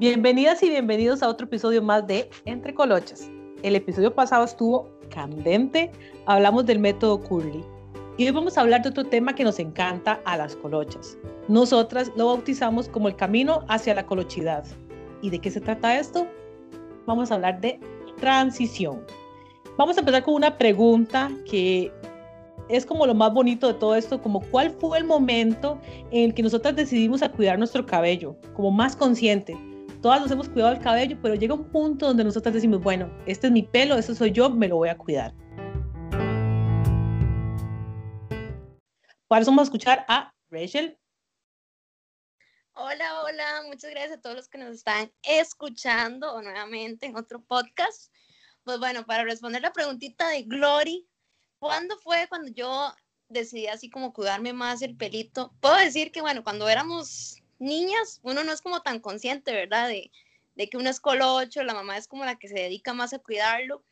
Bienvenidas y bienvenidos a otro episodio más de Entre Colochas. El episodio pasado estuvo candente, hablamos del método Curly. Y hoy vamos a hablar de otro tema que nos encanta a las colochas. Nosotras lo bautizamos como el camino hacia la colochidad. ¿Y de qué se trata esto? Vamos a hablar de transición. Vamos a empezar con una pregunta que es como lo más bonito de todo esto, como cuál fue el momento en el que nosotras decidimos a cuidar nuestro cabello, como más consciente todas nos hemos cuidado el cabello, pero llega un punto donde nosotros decimos, bueno, este es mi pelo, este soy yo, me lo voy a cuidar. Por eso vamos a escuchar a Rachel. Hola, hola, muchas gracias a todos los que nos están escuchando nuevamente en otro podcast. Pues bueno, para responder la preguntita de Glory, ¿cuándo fue cuando yo decidí así como cuidarme más el pelito? Puedo decir que bueno, cuando éramos niñas, uno no es como tan consciente, ¿verdad? De, que uno es colocho, la mamá es como la que se dedica más a cuidarlo.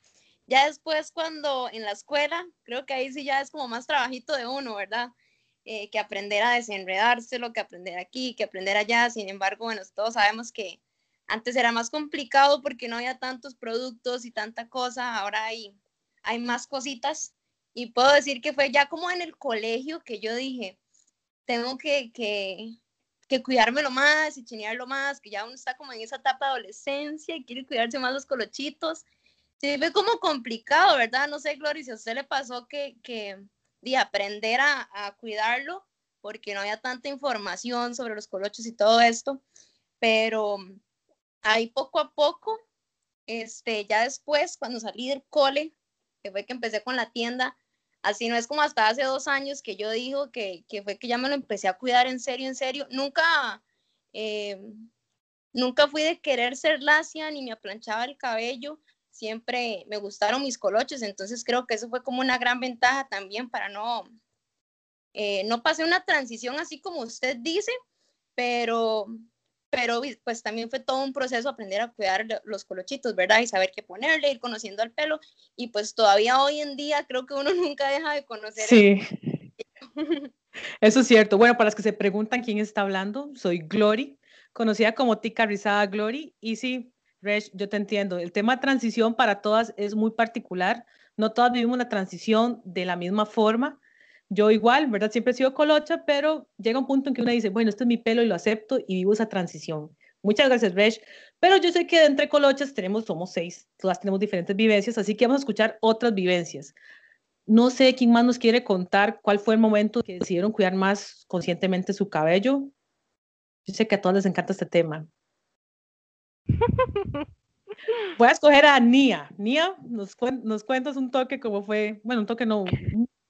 Ya después cuando en la escuela, creo que ahí sí ya es como más trabajito de uno, ¿verdad? Eh, que aprender a desenredárselo, que aprender aquí, que aprender allá. Sin embargo, bueno, todos sabemos que antes era más complicado porque no había tantos productos y tanta cosa, ahora hay, más cositas. Y puedo decir que fue ya como en el colegio que yo dije, tengo que, que cuidármelo más y chinearlo más, que ya uno está como en esa etapa de adolescencia y quiere cuidarse más los colochitos. Se ve como complicado, ¿verdad? No sé, Gloria, si a usted le pasó que, que de aprender a, cuidarlo, porque no había tanta información sobre los colochos y todo esto, pero ahí poco a poco, este, ya después, cuando salí del cole, que fue que empecé con la tienda, Así no es como hasta hace dos años que yo digo que, que fue que ya me lo empecé a cuidar en serio, en serio. Nunca, eh, nunca fui de querer ser lacia ni me aplanchaba el cabello. Siempre me gustaron mis coloches, entonces creo que eso fue como una gran ventaja también para no, eh, no pasé una transición así como usted dice, pero, pero pues también fue todo un proceso aprender a cuidar los colochitos, ¿verdad? Y saber qué ponerle, ir conociendo al pelo. Y pues todavía hoy en día creo que uno nunca deja de conocer. Sí. Eso es cierto. Bueno, para las que se preguntan quién está hablando, soy Glory, conocida como Tica Rizada Glory. Y sí, Resh, yo te entiendo. El tema transición para todas es muy particular. No todas vivimos la transición de la misma forma yo igual, ¿verdad? Siempre he sido colocha, pero llega un punto en que uno dice, bueno, este es mi pelo y lo acepto y vivo esa transición. Muchas gracias, Resh. Pero yo sé que entre colochas tenemos, somos seis, todas tenemos diferentes vivencias, así que vamos a escuchar otras vivencias. No sé quién más nos quiere contar cuál fue el momento que decidieron cuidar más conscientemente su cabello. Yo sé que a todas les encanta este tema. Voy a escoger a Nia. Nia, nos, nos cuentas un toque cómo fue, bueno, un toque no,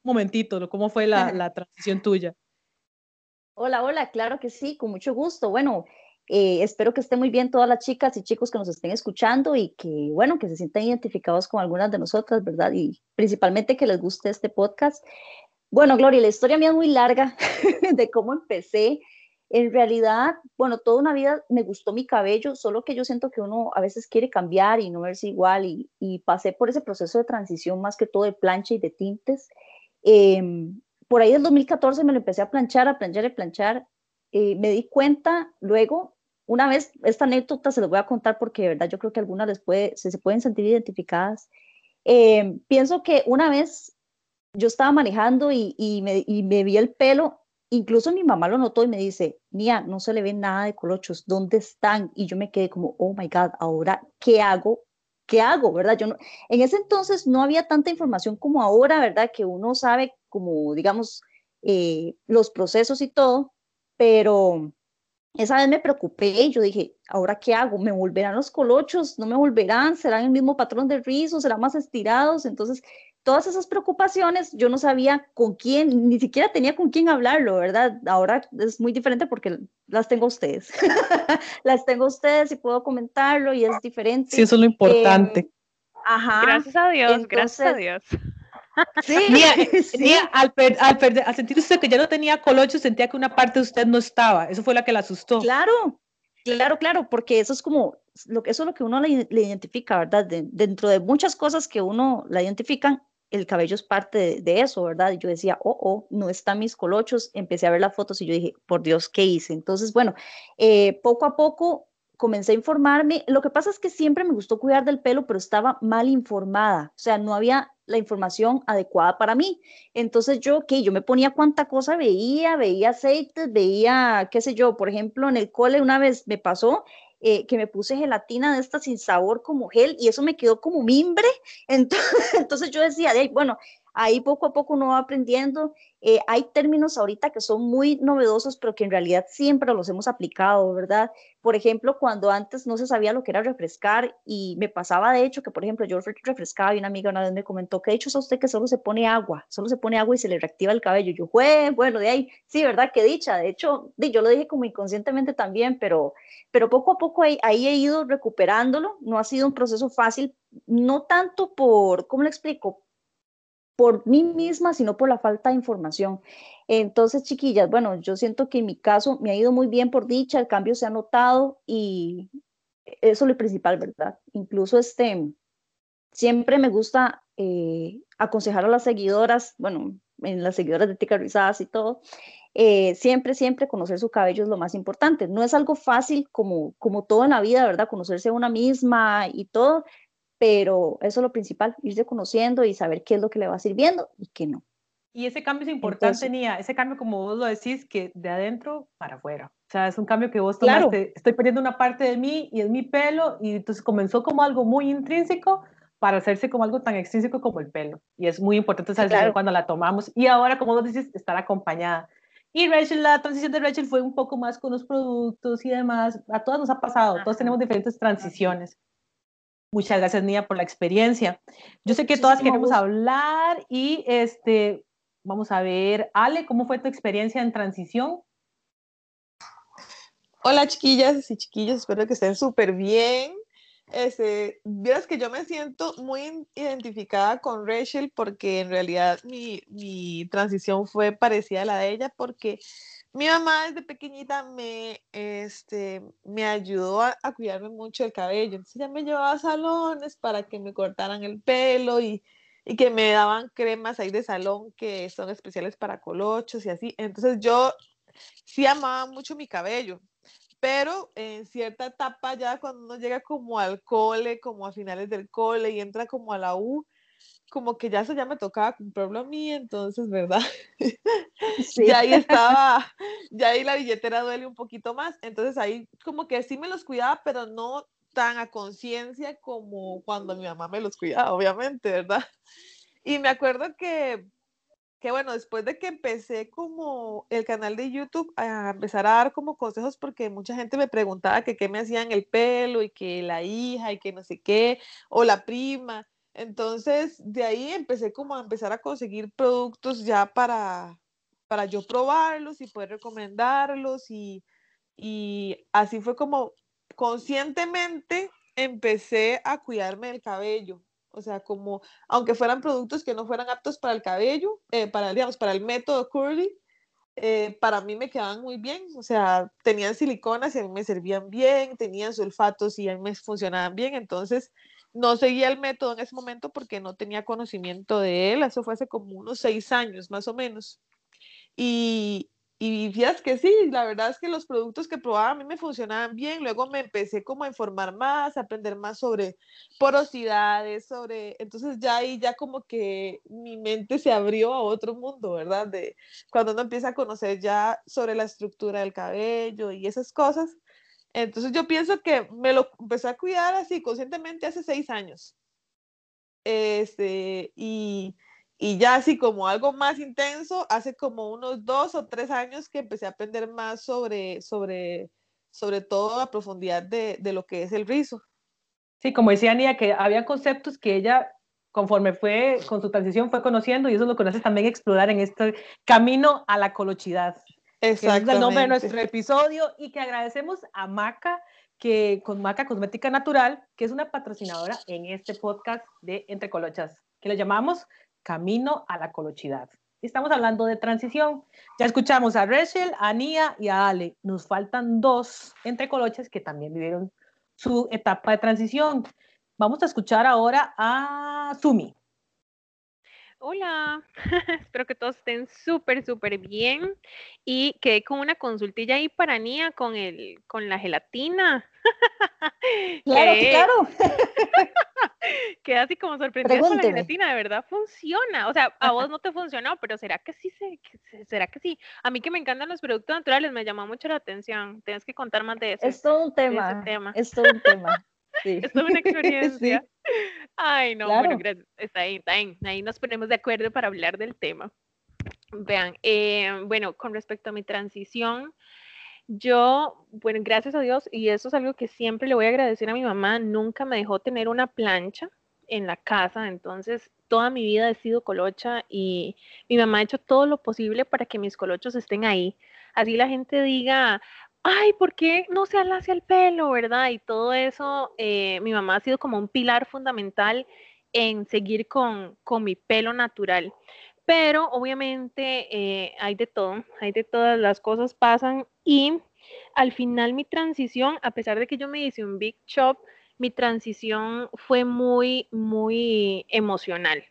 momentito, ¿cómo fue la, la transición tuya? Hola, hola, claro que sí, con mucho gusto. Bueno, eh, espero que estén muy bien todas las chicas y chicos que nos estén escuchando y que, bueno, que se sientan identificados con algunas de nosotras, ¿verdad? Y principalmente que les guste este podcast. Bueno, Gloria, la historia mía es muy larga de cómo empecé. En realidad, bueno, toda una vida me gustó mi cabello, solo que yo siento que uno a veces quiere cambiar y no verse igual y, y pasé por ese proceso de transición más que todo de plancha y de tintes. Em, por ahí del 2014 me lo empecé a planchar, a planchar y planchar. Eh, me di cuenta luego, una vez, esta anécdota se los voy a contar porque de verdad yo creo que algunas les puede, se, se pueden sentir identificadas. Em, pienso que una vez yo estaba manejando y, y, me, y, me, vi el pelo, incluso mi mamá lo notó y me dice, Mía, no se le ve nada de colochos, ¿dónde están? Y yo me quedé como, oh my God, ahora, ¿qué hago ¿qué hago? ¿Verdad? Yo no, en ese entonces no había tanta información como ahora, ¿verdad? Que uno sabe como, digamos, eh, los procesos y todo, pero esa vez me preocupé y yo dije, ¿ahora qué hago? ¿Me volverán los colochos? ¿No me volverán? ¿Serán el mismo patrón de rizos? ¿Serán más estirados? Entonces, todas esas preocupaciones, yo no sabía con quién, ni siquiera tenía con quién hablarlo, ¿verdad? Ahora es muy diferente porque las tengo ustedes. las tengo ustedes y puedo comentarlo y es diferente. Sí, eso es lo importante. Em, ajá. Gracias a Dios, gracias a Dios. Sí, sí. al, al, sentir usted que ya no tenía colocho, sentía que una parte de usted no estaba. Eso fue la que la asustó. Claro, claro, claro, porque eso es como, lo, eso es lo que uno le, identifica, ¿verdad? dentro de muchas cosas que uno la identifican, el cabello es parte de, eso, ¿verdad? Yo decía, oh, oh, no están mis colochos. Empecé a ver las fotos y yo dije, por Dios, ¿qué hice? Entonces, bueno, eh, poco a poco comencé a informarme. Lo que pasa es que siempre me gustó cuidar del pelo, pero estaba mal informada. O sea, no había la información adecuada para mí. Entonces yo, que yo me ponía cuánta cosa veía, veía aceites, veía, qué sé yo, por ejemplo, en el cole una vez me pasó eh, que me puse gelatina de esta sin sabor como gel y eso me quedó como mimbre. Entonces, entonces yo decía, bueno, ahí poco a poco uno va aprendiendo. Eh, hay términos ahorita que son muy novedosos, pero que en realidad siempre los hemos aplicado, ¿verdad? Por ejemplo, cuando antes no se sabía lo que era refrescar y me pasaba de hecho que, por ejemplo, yo refrescaba y una amiga una vez me comentó que de hecho es a usted que solo se pone agua, solo se pone agua y se le reactiva el cabello. Yo, fue, bueno, de ahí, sí, ¿verdad? Qué dicha. De hecho, yo lo dije como inconscientemente también, pero, pero poco a poco ahí, ahí he ido recuperándolo. No ha sido un proceso fácil, no tanto por, ¿cómo le explico? Por mí misma, sino por la falta de información. Entonces, chiquillas, bueno, yo siento que en mi caso me ha ido muy bien por dicha, el cambio se ha notado y eso es lo principal, ¿verdad? Incluso este, siempre me gusta eh, aconsejar a las seguidoras, bueno, en las seguidoras de Tica Rizadas y todo, eh, siempre, siempre conocer su cabello es lo más importante. No es algo fácil como, como todo en la vida, ¿verdad? Conocerse a una misma y todo, pero eso es lo principal, irse conociendo y saber qué es lo que le va sirviendo y qué no. Y ese cambio es importante, Nia, ese cambio como vos lo decís, que de adentro para afuera. O sea, es un cambio que vos tomaste, claro. estoy perdiendo una parte de mí y es mi pelo, y entonces comenzó como algo muy intrínseco para hacerse como algo tan extrínseco como el pelo. Y es muy importante esa decisión cuando la tomamos. Y ahora, como vos decís, estar acompañada. Y Rachel, la transición de Rachel fue un poco más con los productos y demás. A todas nos ha pasado, todos tenemos diferentes transiciones. Muchas gracias, Nia, por la experiencia. Yo sé que todas queremos hablar y este, vamos a ver, Ale, ¿cómo fue tu experiencia en transición? Hola, chiquillas y chiquillos, espero que estén súper bien. Este, vieras que yo me siento muy identificada con Rachel porque en realidad mi, mi transición fue parecida a la de ella porque mi mamá desde pequeñita me, este, me ayudó a, cuidarme mucho el cabello. Entonces ella me llevaba a salones para que me cortaran el pelo y, y que me daban cremas ahí de salón que son especiales para colochos y así. Entonces yo sí amaba mucho mi cabello, pero en cierta etapa ya cuando uno llega como al cole, como a finales del cole y entra como a la U, como que ya eso ya me tocaba comprarlo a mí, entonces, ¿verdad? Sí. ya ahí estaba, ya ahí la billetera duele un poquito más, entonces ahí como que sí me los cuidaba, pero no tan a conciencia como cuando mi mamá me los cuidaba, obviamente, ¿verdad? Y me acuerdo que, que, bueno, después de que empecé como el canal de YouTube a empezar a dar como consejos, porque mucha gente me preguntaba que qué me hacían el pelo y que la hija y que no sé qué, o la prima, entonces, de ahí empecé como a empezar a conseguir productos ya para, para yo probarlos y poder recomendarlos y, y así fue como conscientemente empecé a cuidarme del cabello. O sea, como, aunque fueran productos que no fueran aptos para el cabello, eh, para, digamos, para el método curly, eh, para mí me quedaban muy bien. O sea, tenían siliconas y a mí me servían bien, tenían sulfatos y a mí me funcionaban bien. Entonces, no seguía el método en ese momento porque no tenía conocimiento de él. Eso fue hace como unos seis años más o menos. Y, y fíjate que sí, la verdad es que los productos que probaba a mí me funcionaban bien. Luego me empecé como a informar más, a aprender más sobre porosidades, sobre... Entonces ya ahí ya como que mi mente se abrió a otro mundo, ¿verdad? De cuando uno empieza a conocer ya sobre la estructura del cabello y esas cosas. Entonces yo pienso que me lo empecé a cuidar así conscientemente hace seis años. Este, y, y ya así como algo más intenso, hace como unos dos o tres años que empecé a aprender más sobre, sobre, sobre todo a profundidad de, de lo que es el rizo. Sí, como decía Ania, que había conceptos que ella conforme fue con su transición fue conociendo y eso lo conoces también explorar en este camino a la colochidad. Exacto. es el nombre de nuestro episodio y que agradecemos a Maca, que con Maca Cosmética Natural, que es una patrocinadora en este podcast de Entre Colochas, que le llamamos Camino a la Colochidad. Estamos hablando de transición. Ya escuchamos a Rachel, a Nia y a Ale. Nos faltan dos entre colochas que también vivieron su etapa de transición. Vamos a escuchar ahora a Sumi. Hola, espero que todos estén súper, súper bien y quedé con una consultilla ahí para Nia con, el, con la gelatina. Claro, claro. Queda así como sorprendida con la gelatina, de verdad funciona. O sea, a vos no te funcionó, pero ¿será que sí? ¿Será que sí? A mí que me encantan los productos naturales, me llamó mucho la atención. Tienes que contar más de eso. Es todo un tema. Es todo un tema. Sí. Es toda una experiencia. Ay, no, bueno, gracias. Está ahí, está ahí. Ahí nos ponemos de acuerdo para hablar del tema. Vean, eh, bueno, con respecto a mi transición, yo, bueno, gracias a Dios, y eso es algo que siempre le voy a agradecer a mi mamá, nunca me dejó tener una plancha en la casa, entonces toda mi vida he sido colocha y mi mamá ha hecho todo lo posible para que mis colochos estén ahí. Así la gente diga, ay, ¿por qué no se alacia el pelo, verdad? Y todo eso, eh, mi mamá ha sido como un pilar fundamental en seguir con, con mi pelo natural. Pero obviamente eh, hay de todo, hay de todas las cosas pasan y al final mi transición, a pesar de que yo me hice un big chop, mi transición fue muy, muy emocional.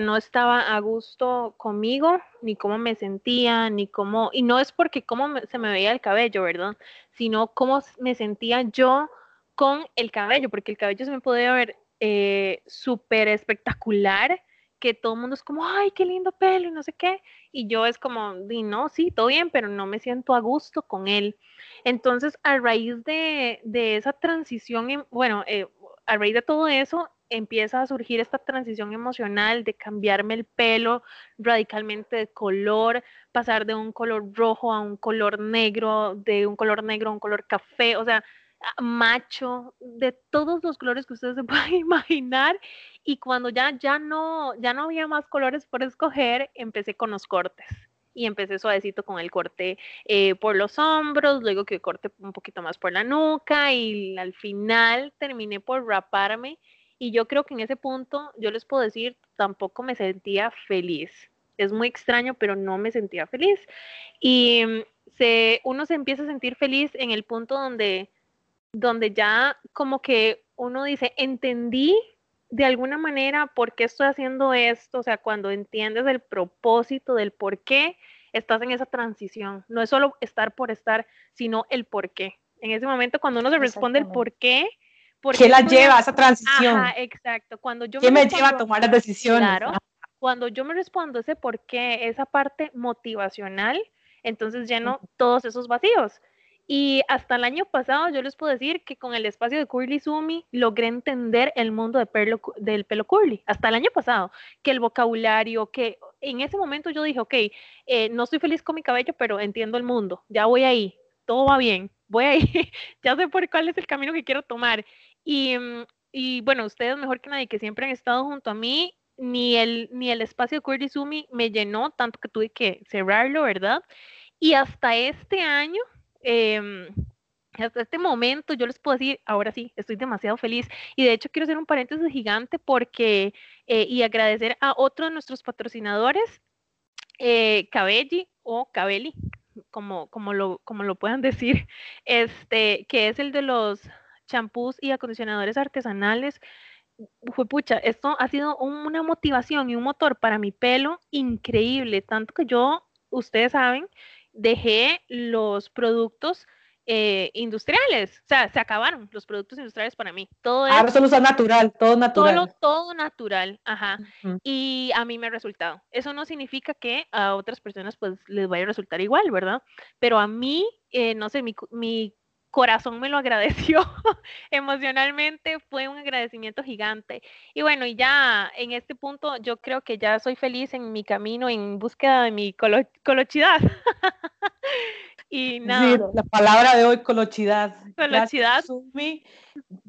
No estaba a gusto conmigo, ni cómo me sentía, ni cómo, y no es porque cómo se me veía el cabello, ¿verdad? Sino cómo me sentía yo con el cabello, porque el cabello se me podía ver eh, súper espectacular, que todo el mundo es como, ay, qué lindo pelo y no sé qué. Y yo es como, di, no, sí, todo bien, pero no me siento a gusto con él. Entonces, a raíz de, de esa transición, bueno, eh, a raíz de todo eso, empieza a surgir esta transición emocional de cambiarme el pelo radicalmente de color, pasar de un color rojo a un color negro, de un color negro a un color café, o sea, macho, de todos los colores que ustedes se puedan imaginar. Y cuando ya, ya, no, ya no había más colores por escoger, empecé con los cortes. Y empecé suavecito con el corte eh, por los hombros, luego que corte un poquito más por la nuca y al final terminé por raparme. Y yo creo que en ese punto, yo les puedo decir, tampoco me sentía feliz. Es muy extraño, pero no me sentía feliz. Y mm, se, uno se empieza a sentir feliz en el punto donde donde ya como que uno dice, entendí de alguna manera por qué estoy haciendo esto, o sea, cuando entiendes el propósito del por qué estás en esa transición, no es solo estar por estar, sino el por qué. En ese momento cuando uno se responde el por qué, ¿por qué la lleva a esa transición? Ajá, exacto. Cuando yo ¿Qué me, lleva a tomar las decisiones? Claro, cuando yo me respondo ese por qué, esa parte motivacional, entonces lleno todos esos vacíos. Y hasta el año pasado yo les puedo decir que con el espacio de Curly Sumi logré entender el mundo de del pelo curly. Hasta el año pasado, que el vocabulario, que en ese momento yo dije, ok, eh, no estoy feliz con mi cabello, pero entiendo el mundo, ya voy ahí, todo va bien, voy ahí, ya sé por cuál es el camino que quiero tomar. Y, mm, y bueno, ustedes mejor que nadie que siempre han estado junto a mí, ni el, ni el espacio de Curly Sumi me llenó tanto que tuve que cerrarlo, ¿verdad? Y hasta este año Em, hasta este momento yo les puedo decir, ahora sí, estoy demasiado feliz. Y de hecho quiero hacer un paréntesis gigante porque, eh, y agradecer a otro de nuestros patrocinadores, eh, Cabelli o Cabelli, como, como, lo, como lo puedan decir, este, que es el de los champús y acondicionadores artesanales. Fue pucha, esto ha sido una motivación y un motor para mi pelo increíble, tanto que yo, ustedes saben, dejé los productos eh, industriales, o sea, se acabaron los productos industriales para mí. Todo Ahora solo usa natural, todo natural. todo natural, ajá. Y a mí me ha resultado. Eso no significa que a otras personas pues les vaya a resultar igual, ¿verdad? Pero a mí, eh, no sé, mi, mi corazón me lo agradeció emocionalmente, fue un agradecimiento gigante. Y bueno, y ya en este punto yo creo que ya soy feliz en mi camino en búsqueda de mi colochidad. y nada. Sí, la palabra de hoy, colochidad. Colochidad.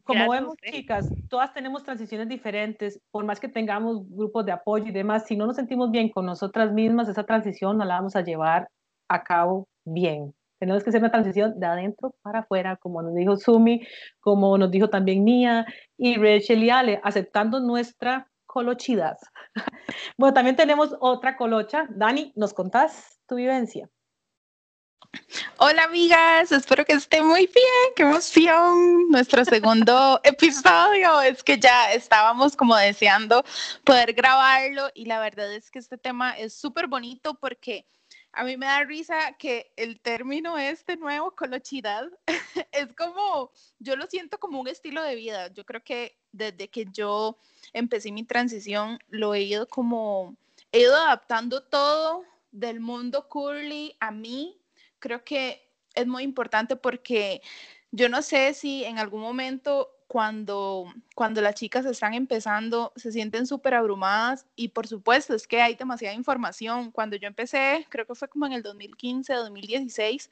Como vemos, chicas, todas tenemos transiciones diferentes, por más que tengamos grupos de apoyo y demás, si no nos sentimos bien con nosotras mismas, esa transición no la vamos a llevar a cabo bien. Tenemos que hacer una transición de adentro para afuera, como nos dijo Sumi, como nos dijo también Nia y Rachel y Ale, aceptando nuestra colochidad. bueno, también tenemos otra colocha. Dani, ¿nos contás tu vivencia? Hola amigas, espero que esté muy bien, qué emoción. Nuestro segundo episodio es que ya estábamos como deseando poder grabarlo y la verdad es que este tema es súper bonito porque a mí me da risa que el término este nuevo, colochidad, es como, yo lo siento como un estilo de vida. Yo creo que desde que yo empecé mi transición, lo he ido como, he ido adaptando todo del mundo curly a mí. Creo que es muy importante porque yo no sé si en algún momento cuando, cuando las chicas están empezando se sienten súper abrumadas y por supuesto es que hay demasiada información. Cuando yo empecé, creo que fue como en el 2015, 2016,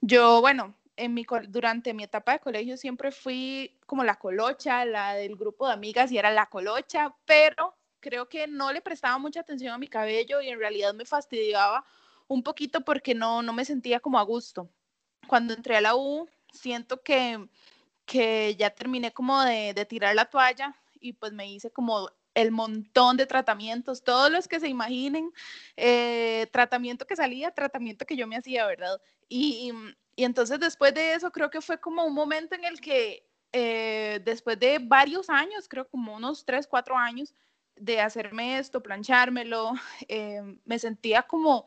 yo, bueno, en mi, durante mi etapa de colegio siempre fui como la colocha, la del grupo de amigas y era la colocha, pero creo que no le prestaba mucha atención a mi cabello y en realidad me fastidiaba un poquito porque no, no me sentía como a gusto. Cuando entré a la U, siento que que ya terminé como de, tirar la toalla y pues me hice como el montón de tratamientos, todos los que se imaginen, eh, tratamiento que salía, tratamiento que yo me hacía, ¿verdad? Y, y, entonces después de eso creo que fue como un momento en el que eh, después de varios años, creo como unos tres, cuatro años de hacerme esto, planchármelo, eh, me sentía como,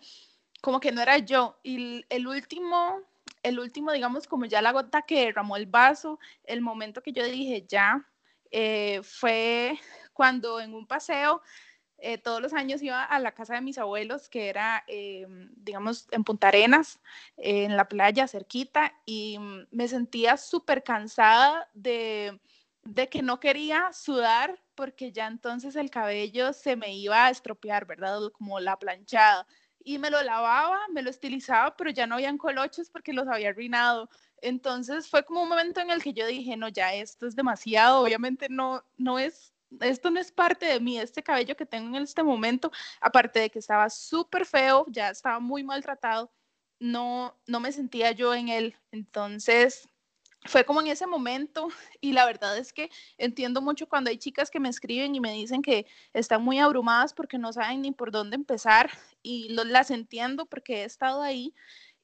como que no era yo. Y el último el último, digamos, como ya la gota que derramó el vaso, el momento que yo dije ya, eh, fue cuando en un paseo, eh, todos los años iba a la casa de mis abuelos, que era, eh, digamos, en Punta Arenas, en la playa cerquita, y me sentía súper cansada de, de que no quería sudar porque ya entonces el cabello se me iba a estropear, ¿verdad? Como la planchada y me lo lavaba, me lo estilizaba, pero ya no habían colochos porque los había arruinado. Entonces fue como un momento en el que yo dije, no, ya esto es demasiado, obviamente no, no es, esto no es parte de mí, este cabello que tengo en este momento, aparte de que estaba súper feo, ya estaba muy maltratado, no, no me sentía yo en él. Entonces fue como en ese momento y la verdad es que entiendo mucho cuando hay chicas que me escriben y me dicen que están muy abrumadas porque no saben ni por dónde empezar y las entiendo porque he estado ahí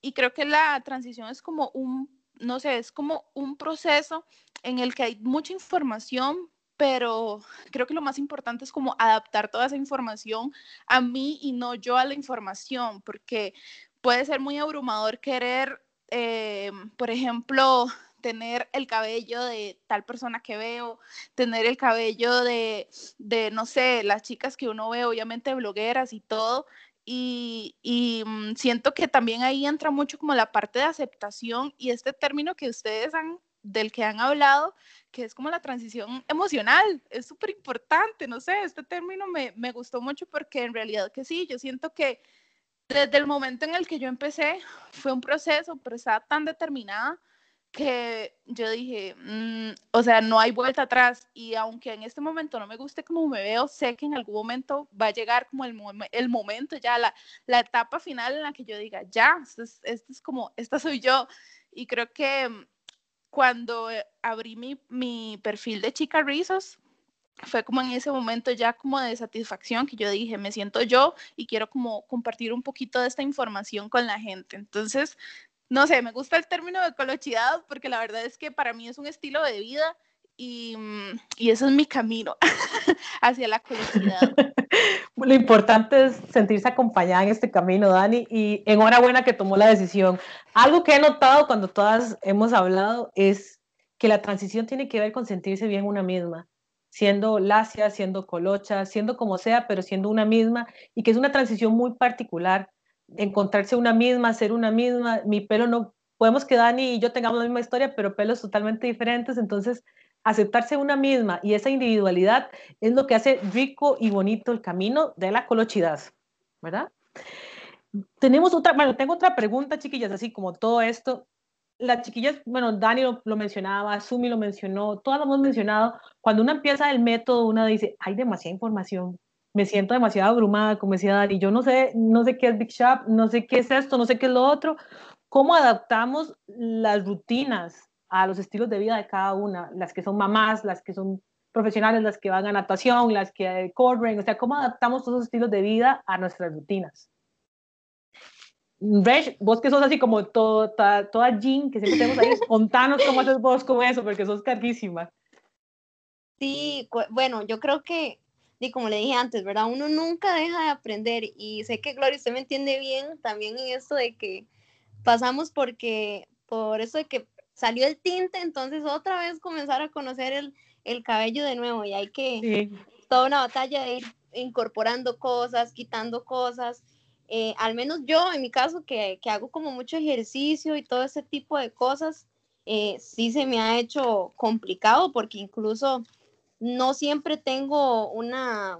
y creo que la transición es como un, no sé, es como un proceso en el que hay mucha información, pero creo que lo más importante es como adaptar toda esa información a mí y no yo a la información, porque puede ser muy abrumador querer, eh, por ejemplo, tener el cabello de tal persona que veo, tener el cabello de, de no sé, las chicas que uno ve, obviamente blogueras y todo. Y, y mm, siento que también ahí entra mucho como la parte de aceptación y este término que ustedes han, del que han hablado, que es como la transición emocional, es súper importante, no sé, este término me, me gustó mucho porque en realidad que sí, yo siento que desde el momento en el que yo empecé fue un proceso, pero estaba tan determinada que yo dije, mm, o sea, no hay vuelta atrás y aunque en este momento no me guste como me veo, sé que en algún momento va a llegar como el, el momento, ya la, la, etapa final en la que yo diga, ya, esto es, es como, esta soy yo. Y creo que mm, cuando eh, abrí mi, mi perfil de Chica Rizos, fue como en ese momento ya como de satisfacción que yo dije, me siento yo y quiero como compartir un poquito de esta información con la gente. Entonces, no sé, me gusta el término de colochidad porque la verdad es que para mí es un estilo de vida y, mm, y eso es mi camino hacia la colochidad. Lo importante es sentirse acompañada en este camino, Dani, y enhorabuena que tomó la decisión. Algo que he notado cuando todas hemos hablado es que la transición tiene que ver con sentirse bien una misma, siendo lacia, siendo colocha, siendo como sea, pero siendo una misma, y que es una transición muy particular encontrarse una misma, ser una misma. Mi pelo no, podemos que Dani y yo tengamos la misma historia, pero pelos totalmente diferentes, entonces aceptarse una misma y esa individualidad es lo que hace rico y bonito el camino de la colochidad, ¿verdad? Tenemos otra, bueno, tengo otra pregunta, chiquillas, así como todo esto. Las chiquillas, bueno, Dani lo, mencionaba, Sumi lo mencionó, todas lo hemos mencionado. Cuando uno empieza el método, uno dice, hay demasiada información, me siento demasiado abrumada, como decía Dani, yo no sé, no sé qué es Big Shop, no sé qué es esto, no sé qué es lo otro. ¿Cómo adaptamos las rutinas a los estilos de vida de cada una? Las que son mamás, las que son profesionales, las que van a natación, las que corren, o sea, ¿cómo adaptamos todos esos estilos de vida a nuestras rutinas? Resh, vos que sos así como toda, toda jean, que siempre tenemos ahí, contanos cómo haces vos con eso, porque sos carguísima. Sí, bueno, yo creo que y como le dije antes, ¿verdad? Uno nunca deja de aprender y sé que Gloria, usted me entiende bien también en esto de que pasamos porque, por eso de que salió el tinte, entonces otra vez comenzar a conocer el, el cabello de nuevo y hay que, toda una batalla de ir incorporando cosas, quitando cosas. Eh, al menos yo, en mi caso, que, que, hago como mucho ejercicio y todo ese tipo de cosas, eh, sí se me ha hecho complicado porque incluso no siempre tengo una,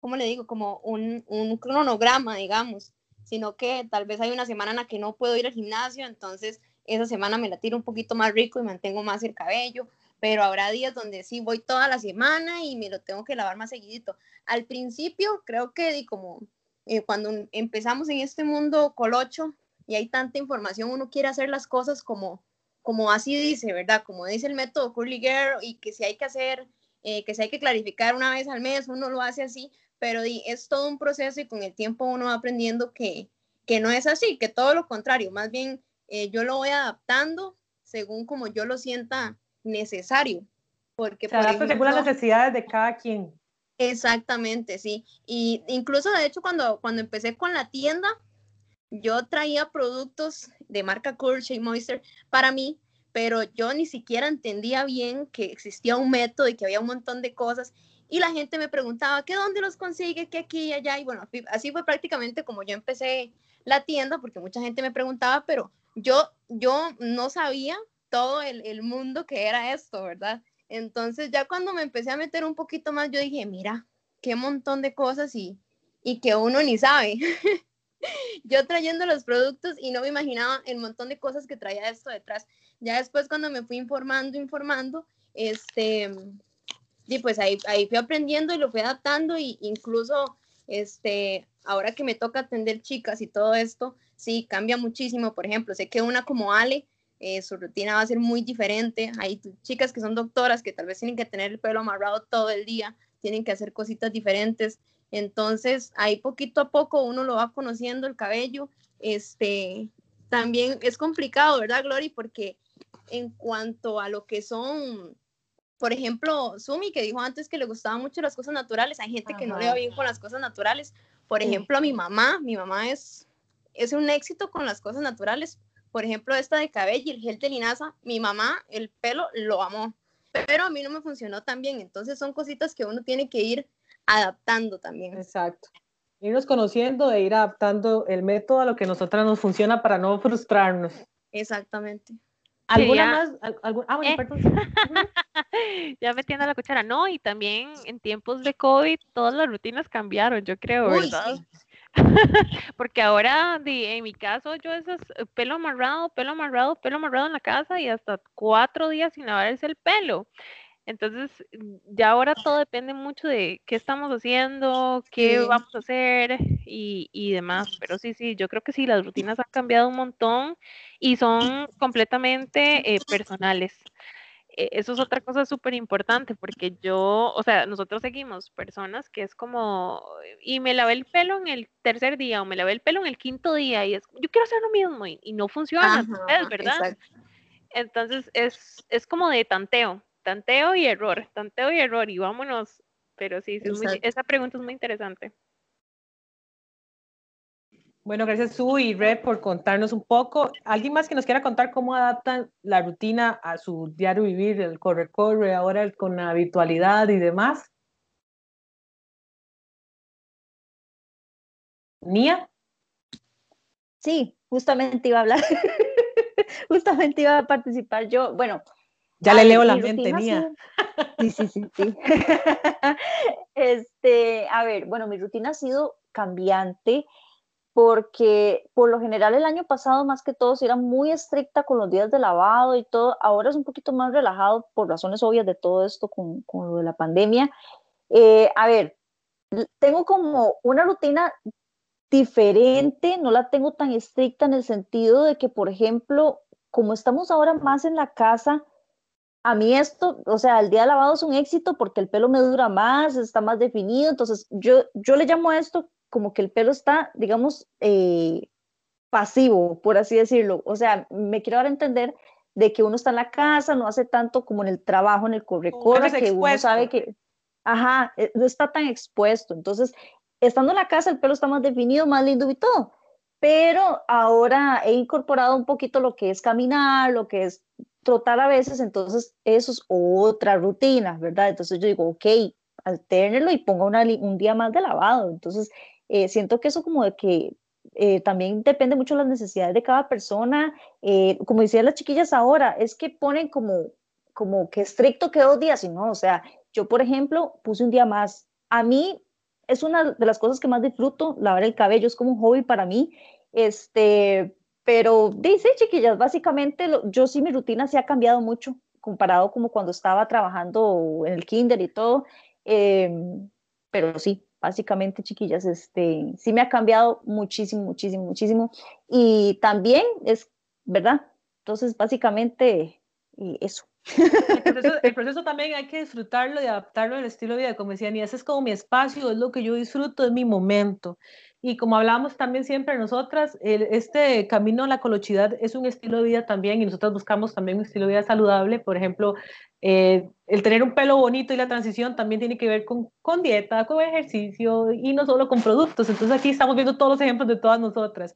¿cómo le digo? Como un, un cronograma, digamos, sino que tal vez hay una semana en la que no puedo ir al gimnasio, entonces esa semana me la tiro un poquito más rico y mantengo más el cabello, pero habrá días donde sí voy toda la semana y me lo tengo que lavar más seguidito. Al principio creo que como eh, cuando empezamos en este mundo colocho y hay tanta información, uno quiere hacer las cosas como, como así dice, ¿verdad? Como dice el método Curly Girl y que si hay que hacer, eh, que si hay que clarificar una vez al mes, uno lo hace así, pero es todo un proceso y con el tiempo uno va aprendiendo que, que no es así, que todo lo contrario, más bien eh, yo lo voy adaptando según como yo lo sienta necesario. Porque, Se adapta según las necesidades de cada quien. Exactamente, sí. Y incluso de hecho cuando, cuando empecé con la tienda, yo traía productos de marca Cool, Moisture para mí, pero yo ni siquiera entendía bien que existía un método y que había un montón de cosas. Y la gente me preguntaba, ¿qué dónde los consigue? ¿Qué aquí y allá? Y bueno, así fue prácticamente como yo empecé la tienda, porque mucha gente me preguntaba, pero yo, yo no sabía todo el, el mundo que era esto, ¿verdad? Entonces ya cuando me empecé a meter un poquito más, yo dije, mira, qué montón de cosas y, y que uno ni sabe. yo trayendo los productos y no me imaginaba el montón de cosas que traía esto detrás. Ya después cuando me fui informando, informando, este, y pues ahí, ahí fui aprendiendo y lo fui adaptando y incluso, este, ahora que me toca atender chicas y todo esto, sí, cambia muchísimo. Por ejemplo, sé que una como Ale, eh, su rutina va a ser muy diferente. Hay chicas que son doctoras que tal vez tienen que tener el pelo amarrado todo el día, tienen que hacer cositas diferentes. Entonces, ahí poquito a poco uno lo va conociendo el cabello. Este, también es complicado, ¿verdad, Glory? Porque en cuanto a lo que son, por ejemplo, Sumi, que dijo antes que le gustaban mucho las cosas naturales, hay gente que no le va bien con las cosas naturales. Por ejemplo, a mi mamá, mi mamá es es un éxito con las cosas naturales. Por ejemplo, esta de cabello y el gel de linaza, mi mamá, el pelo lo amó, pero a mí no me funcionó tan bien. Entonces son cositas que uno tiene que ir adaptando también. Exacto. Irnos conociendo e ir adaptando el método a lo que a nosotras nos funciona para no frustrarnos. Exactamente. ¿Alguna más? ah, bueno, eh. perdón. ya metiendo la cuchara. No, y también en tiempos de COVID todas las rutinas cambiaron, yo creo, ¿verdad? Porque ahora, en mi caso, yo es eh, pelo amarrado, pelo amarrado, pelo amarrado en la casa y hasta cuatro días sin lavarse el pelo. Entonces, mm, ya ahora todo depende mucho de qué estamos haciendo, qué vamos a hacer y, y, demás. Pero sí, sí, yo creo que sí, las rutinas han cambiado un montón y son completamente eh, personales. E, eso es otra cosa súper importante porque yo, o sea, nosotros seguimos personas que es como, y me lavé el pelo en el tercer día o me lavé el pelo en el quinto día y es, yo quiero hacer lo mismo y, no funciona, verdad. Entonces es, es como de tanteo, tanteo y error, tanteo y error y vámonos. Pero sí, esa pregunta es muy interesante. Bueno, gracias Su y Red por contarnos un poco. ¿Alguien más que nos quiera contar cómo adaptan la rutina a su diario vivir, el corre-corre, ahora con la habitualidad y demás? ¿Nia? Sí, justamente iba a hablar. justamente iba a participar yo. Bueno. Ya le leo la mente, Nia. Sí, sí, sí, sí. este, a ver, bueno, mi rutina ha sido cambiante porque por lo general el año pasado más que todo era muy estricta con los días de lavado y todo, ahora es un poquito más relajado por razones obvias de todo esto con, con lo de la pandemia. Eh, a ver, tengo como una rutina diferente, no la tengo tan estricta en el sentido de que, por ejemplo, como estamos ahora más en la casa, a mí esto, o sea, el día de lavado es un éxito porque el pelo me dura más, está más definido, entonces yo, yo le llamo a esto como que el pelo está, digamos, eh, pasivo, por así decirlo. O sea, me quiero dar a entender de que uno está en la casa, no hace tanto como en el trabajo, en el corre-corre, que uno sabe que... ajá, eh, no está tan expuesto. Entonces, estando en la casa, el pelo está más definido, más lindo y todo. Pero ahora he incorporado un poquito lo que es caminar, lo que es trotar a veces, entonces eso es otra rutina, ¿verdad? Entonces yo digo, ok, alternelo y ponga un día más de lavado. Entonces, eh, siento que eso como de que eh, también depende mucho de las necesidades de cada persona. Eh, como decían las chiquillas ahora, es que ponen como, como que estricto que dos días, y no, o sea, yo por ejemplo puse un día más. A mí es una de las cosas que más disfruto, lavar el cabello es como un hobby para mí. Este, pero dice, chiquillas, básicamente yo sí mi rutina se ha cambiado mucho comparado como cuando estaba trabajando en el kinder y todo. Em, pero sí, básicamente, chiquillas, este, sí me ha cambiado muchísimo, muchísimo, muchísimo. Y también es, ¿verdad? Entonces, básicamente, eso. El proceso, también hay que disfrutarlo y adaptarlo al estilo de vida, como decían, y ese es como mi espacio, es lo que yo disfruto, es mi momento. Y como hablamos también siempre nosotras, este camino a la colochidad es un estilo de vida también y nosotros buscamos también un estilo de vida saludable. Por ejemplo, eh, el tener un pelo bonito y la transición también tiene que ver con, con dieta, con ejercicio y no solo con productos. Entonces aquí estamos viendo todos los ejemplos de todas nosotras.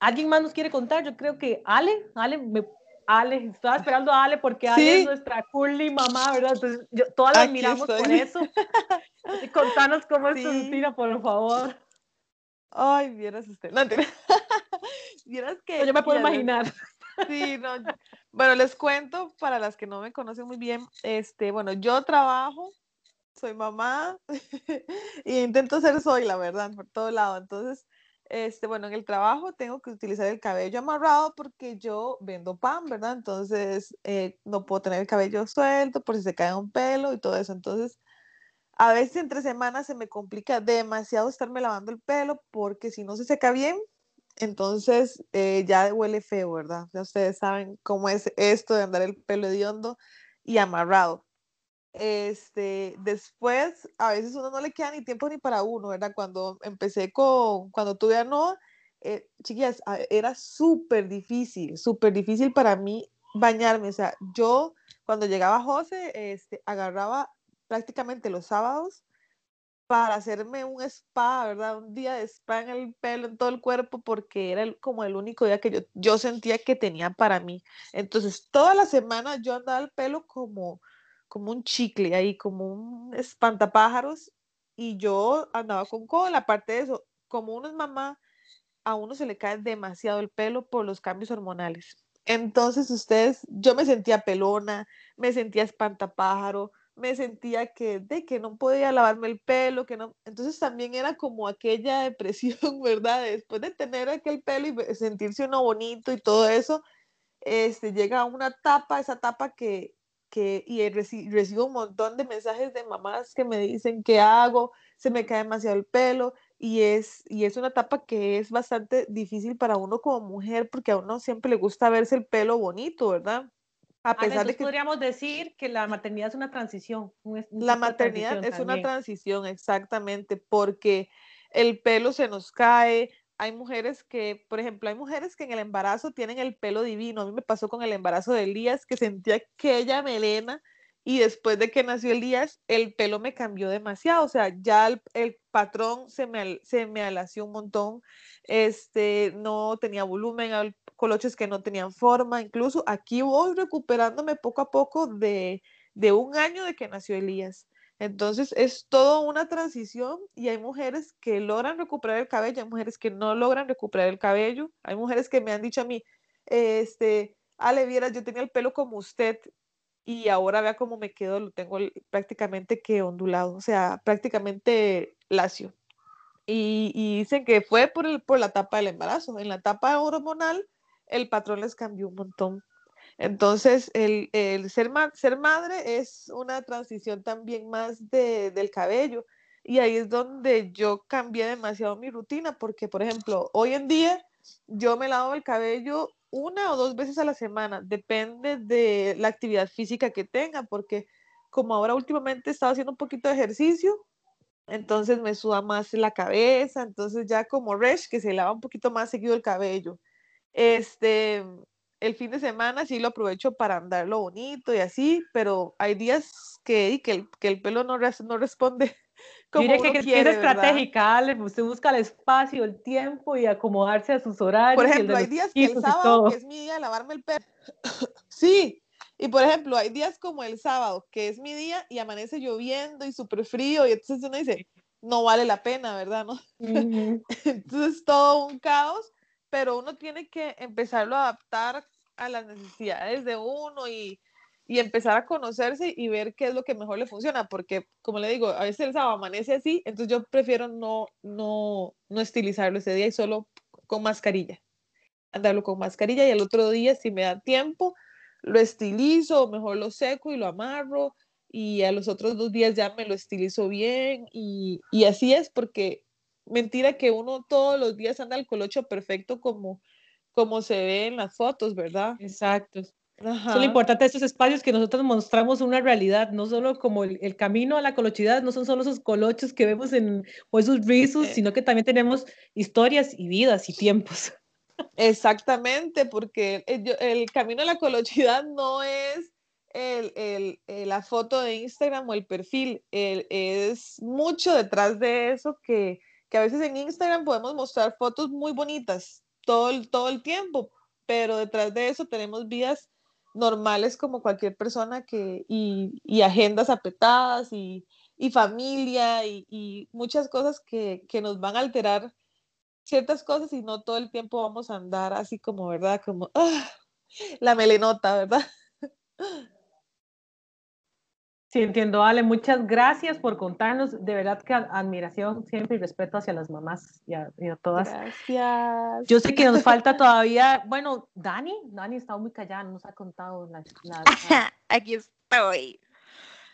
¿Alguien más nos quiere contar? Yo creo que Ale, Ale, me, Ale, estaba esperando a Ale porque Ale es nuestra curly mamá, ¿verdad? Entonces, yo, todas la admiramos por eso. Contanos cómo es tu rutina, por favor. Ay, vieras usted. No, vieras que. yo me puedo imaginar. Sí, no. Bueno, les cuento para las que no me conocen muy bien. Este, bueno, yo trabajo, soy mamá y intento ser soy, la verdad, por todo lado. Entonces, este, bueno, en el trabajo tengo que utilizar el cabello amarrado porque yo vendo pan, ¿verdad? Entonces, eh, no puedo tener el cabello suelto por si se cae un pelo y todo eso. Entonces, a veces entre semanas se me complica demasiado estarme lavando el pelo porque si no se seca bien, entonces eh, ya huele feo, ¿verdad? Ya ustedes saben cómo es esto de andar el pelo hediondo y amarrado. Este, después, a veces uno no le queda ni tiempo ni para uno, ¿verdad? Cuando empecé con, cuando tuve a Noah, eh, chiquillas, era súper difícil, súper difícil para mí bañarme. O sea, yo cuando llegaba José, este, agarraba prácticamente los sábados para hacerme un spa, ¿verdad? Un día de spa en el pelo, en todo el cuerpo, porque era como el único día que yo, sentía que tenía para mí. Entonces, toda la semana yo andaba el pelo como, como un chicle ahí, como un espantapájaros, y yo andaba con cola. Aparte de eso, como uno es mamá, a uno se le cae demasiado el pelo por los cambios hormonales. Entonces, ustedes, yo me sentía pelona, me sentía espantapájaro, me sentía que, de que no podía lavarme el pelo, que no, entonces también era como aquella depresión, ¿verdad? Después de tener aquel pelo y sentirse uno bonito y todo eso, este, llega una etapa, esa etapa que, que y recibo un montón de mensajes de mamás que me dicen qué hago, se me cae demasiado el pelo y es, y es una etapa que es bastante difícil para uno como mujer porque a uno siempre le gusta verse el pelo bonito, ¿verdad? A pesar de que podríamos decir que la maternidad es una transición. la maternidad es una transición, exactamente, porque el pelo se nos cae. Hay mujeres que, por ejemplo, hay mujeres que en el embarazo tienen el pelo divino. A mí me pasó con el embarazo de Elías, que sentía aquella melena y después de que nació Elías, el pelo me cambió demasiado. O sea, ya el, patrón se me, se me alació un montón. Este, no tenía volumen, coloches que no tenían forma. Incluso aquí voy recuperándome poco a poco de, un año de que nació Elías. Entonces es toda una transición y hay mujeres que logran recuperar el cabello, hay mujeres que no logran recuperar el cabello, hay mujeres que me han dicho a mí, este, Ale, vieras, yo tenía el pelo como usted y ahora vea cómo me quedo, lo tengo prácticamente que ondulado, o sea, prácticamente lacio. Y, dicen que fue por, el, por la etapa del embarazo. En la etapa hormonal, el patrón les cambió un montón. Entonces, el, ser, ser madre es una transición también más del cabello. Y ahí es donde yo cambié demasiado mi rutina, porque, por ejemplo, hoy en día yo me lavo el cabello una o dos veces a la semana, depende de la actividad física que tenga, porque como ahora últimamente he estado haciendo un poquito de ejercicio, entonces me suda más la cabeza, entonces ya como Resh, que se lava un poquito más seguido el cabello. Este, el fin de semana sí lo aprovecho para andarlo bonito y así, pero hay días que, que, el, que el pelo no, no responde como Mire que, quiere, es estratégica, usted busca el espacio, el tiempo y acomodarse a sus horarios. Por ejemplo, hay días que el sábado, que es mi día de lavarme el pelo, sí, y por ejemplo, hay días como el sábado, que es mi día y amanece lloviendo y súper frío, y entonces uno dice, no vale la pena, ¿verdad? ¿No? entonces todo un caos, pero uno tiene que empezarlo a adaptar a las necesidades de uno y, y empezar a conocerse y ver qué es lo que mejor le funciona, porque como le digo, a veces el sábado amanece así, entonces yo prefiero no, no, no estilizarlo ese día y solo con mascarilla, andarlo con mascarilla y el otro día si me da tiempo lo estilizo, mejor lo seco y lo amarro y a los otros dos días ya me lo estilizo bien y, y así es porque mentira que uno todos los días anda al colocho perfecto como, como se ve en las fotos, ¿verdad? Exacto. Ajá. lo importante de estos espacios que nosotros mostramos una realidad, no solo como el, camino a la colochidad, no son solo esos colochos que vemos en, o esos rizos, eh. sino que también tenemos historias y vidas y tiempos. Exactamente, porque el, camino a la colochidad no es el, la foto de Instagram o el perfil, es mucho detrás de eso que, que, a veces en Instagram podemos mostrar fotos muy bonitas todo el, todo el tiempo, pero detrás de eso tenemos vidas normales como cualquier persona que, y, y agendas apretadas y, y familia y, muchas cosas que, que, nos van a alterar ciertas cosas y no todo el tiempo vamos a andar así como, ¿verdad? Como ¡ah! la melenota, ¿verdad? Sí, entiendo, Ale. Muchas gracias por contarnos. De verdad que admiración siempre y respeto hacia las mamás y a, todas. Gracias. Yo sé que nos falta todavía, bueno, Dani, Dani está muy callada, nos ha contado la, Aquí estoy.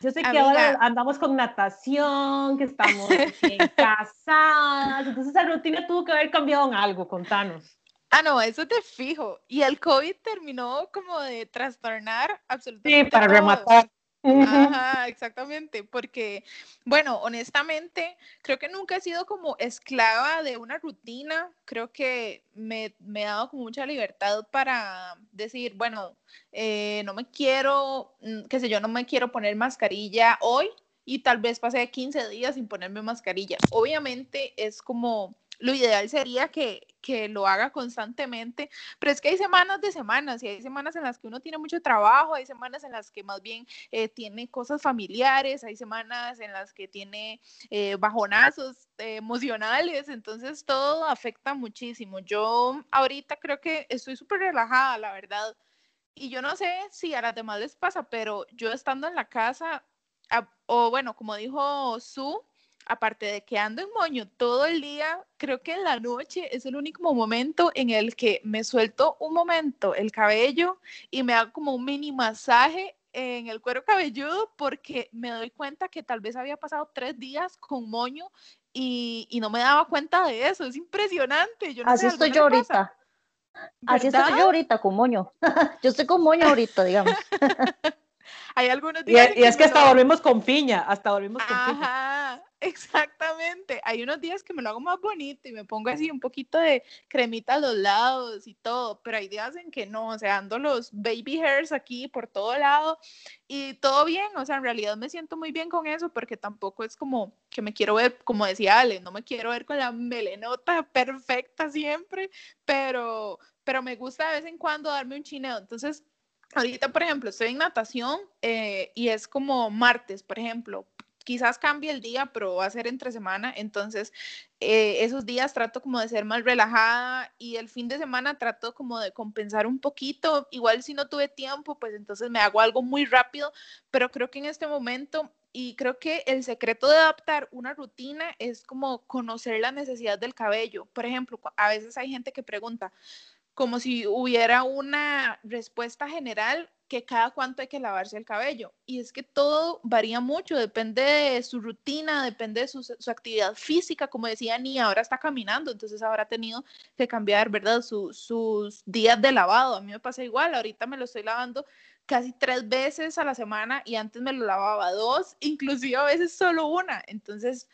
Yo sé que ahora andamos con natación, que estamos casadas, entonces esa rutina tuvo que haber cambiado en algo, contanos. Ah, no, eso te fijo. Y el COVID terminó como de trastornar absolutamente. Sí, para rematar. Ajá, exactamente, porque, bueno, honestamente, creo que nunca he sido como esclava de una rutina, creo que me, me he dado mucha libertad para decir, bueno, eh, no me quiero, mm, qué sé yo, no me quiero poner mascarilla hoy y tal vez pase 15 días sin ponerme mascarilla. Obviamente es como lo ideal sería que, que, lo haga constantemente, pero es que hay semanas de semanas y hay semanas en las que uno tiene mucho trabajo, hay semanas en las que más bien eh, tiene cosas familiares, hay semanas en las que tiene eh, bajonazos eh, emocionales, entonces todo afecta muchísimo. Yo ahorita creo que estoy súper relajada, la verdad. Y yo no sé si a las demás les pasa, pero yo estando en la casa, o bueno, como dijo Su, aparte de que ando en moño todo el día, creo que en la noche es el único momento en el que me suelto un momento el cabello y me hago como un mini masaje en el cuero cabelludo porque me doy cuenta que tal vez había pasado tres días con moño y, no me daba cuenta de eso. Es impresionante. Yo Así estoy yo ahorita. Así estoy yo ahorita con moño. yo estoy con moño ahorita, digamos. Hay algunos días. Y, es que hasta volvemos con piña, hasta volvemos con Ajá, exactamente. Hay unos días que me lo hago más bonito y me pongo así un poquito de cremita a los lados y todo, pero hay días en que no, o sea, ando los baby hairs aquí por todo lado y todo bien, o sea, en realidad me siento muy bien con eso porque tampoco es como que me quiero ver, como decía Ale, no me quiero ver con la melenota perfecta siempre, pero, pero me gusta de vez en cuando darme un chineo. Entonces, ahorita, por ejemplo, estoy en natación eh, y es como martes, por ejemplo. Quizás cambie el día, pero va a ser entre semana. Entonces, eh, esos días trato como de ser más relajada y el fin de semana trato como de compensar un poquito. Igual si no tuve tiempo, pues entonces me hago algo muy rápido, pero creo que en este momento y creo que el secreto de adaptar una rutina es como conocer la necesidad del cabello. Por ejemplo, a veces hay gente que pregunta, como si hubiera una respuesta general que cada cuánto hay que lavarse el cabello. Y es que todo varía mucho, depende de su rutina, depende de su, actividad física, como decía Ni, ahora está caminando, entonces ahora ha tenido que cambiar, ¿verdad? sus días de lavado. A mí me pasa igual, ahorita me lo estoy lavando casi tres veces a la semana y antes me lo lavaba dos, inclusive a veces solo una. Entonces,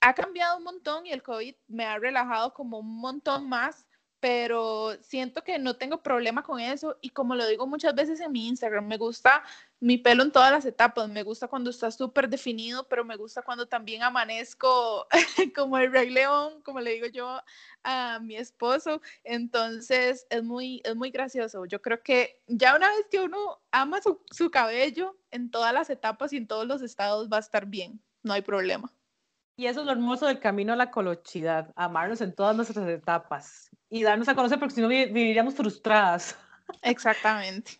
ha cambiado un montón y el COVID me ha relajado como un montón más pero siento que no tengo problema con eso y como lo digo muchas veces en mi Instagram, me gusta mi pelo en todas las etapas, me gusta cuando está súper definido, pero me gusta cuando también amanezco como el rey león, como le digo yo a mi esposo, entonces es muy, es muy gracioso. Yo creo que ya una vez que uno ama su, su cabello en todas las etapas y en todos los estados va a estar bien, no hay problema. Y eso es lo hermoso del camino a la colochidad, amarnos en todas nuestras etapas y darnos a conocer, porque si no viviríamos frustradas. Exactamente.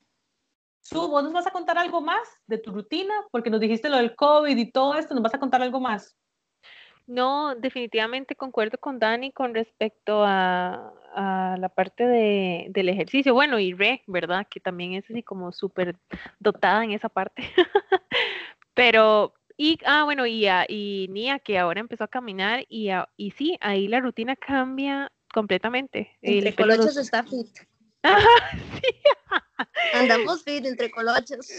Su, ¿vos nos vas a contar algo más de tu rutina? Porque nos dijiste lo del COVID y todo esto, ¿nos vas a contar algo más? No, definitivamente concuerdo con Dani con respecto a, a la parte de, del ejercicio. Bueno, y Re, ¿verdad? Que también es así como súper dotada en esa parte. Pero, y, ah, bueno, y, y Nia, que ahora empezó a caminar, y, y sí, ahí la rutina cambia completamente. Entre colochos está fit. sí. Andamos fit entre colochos.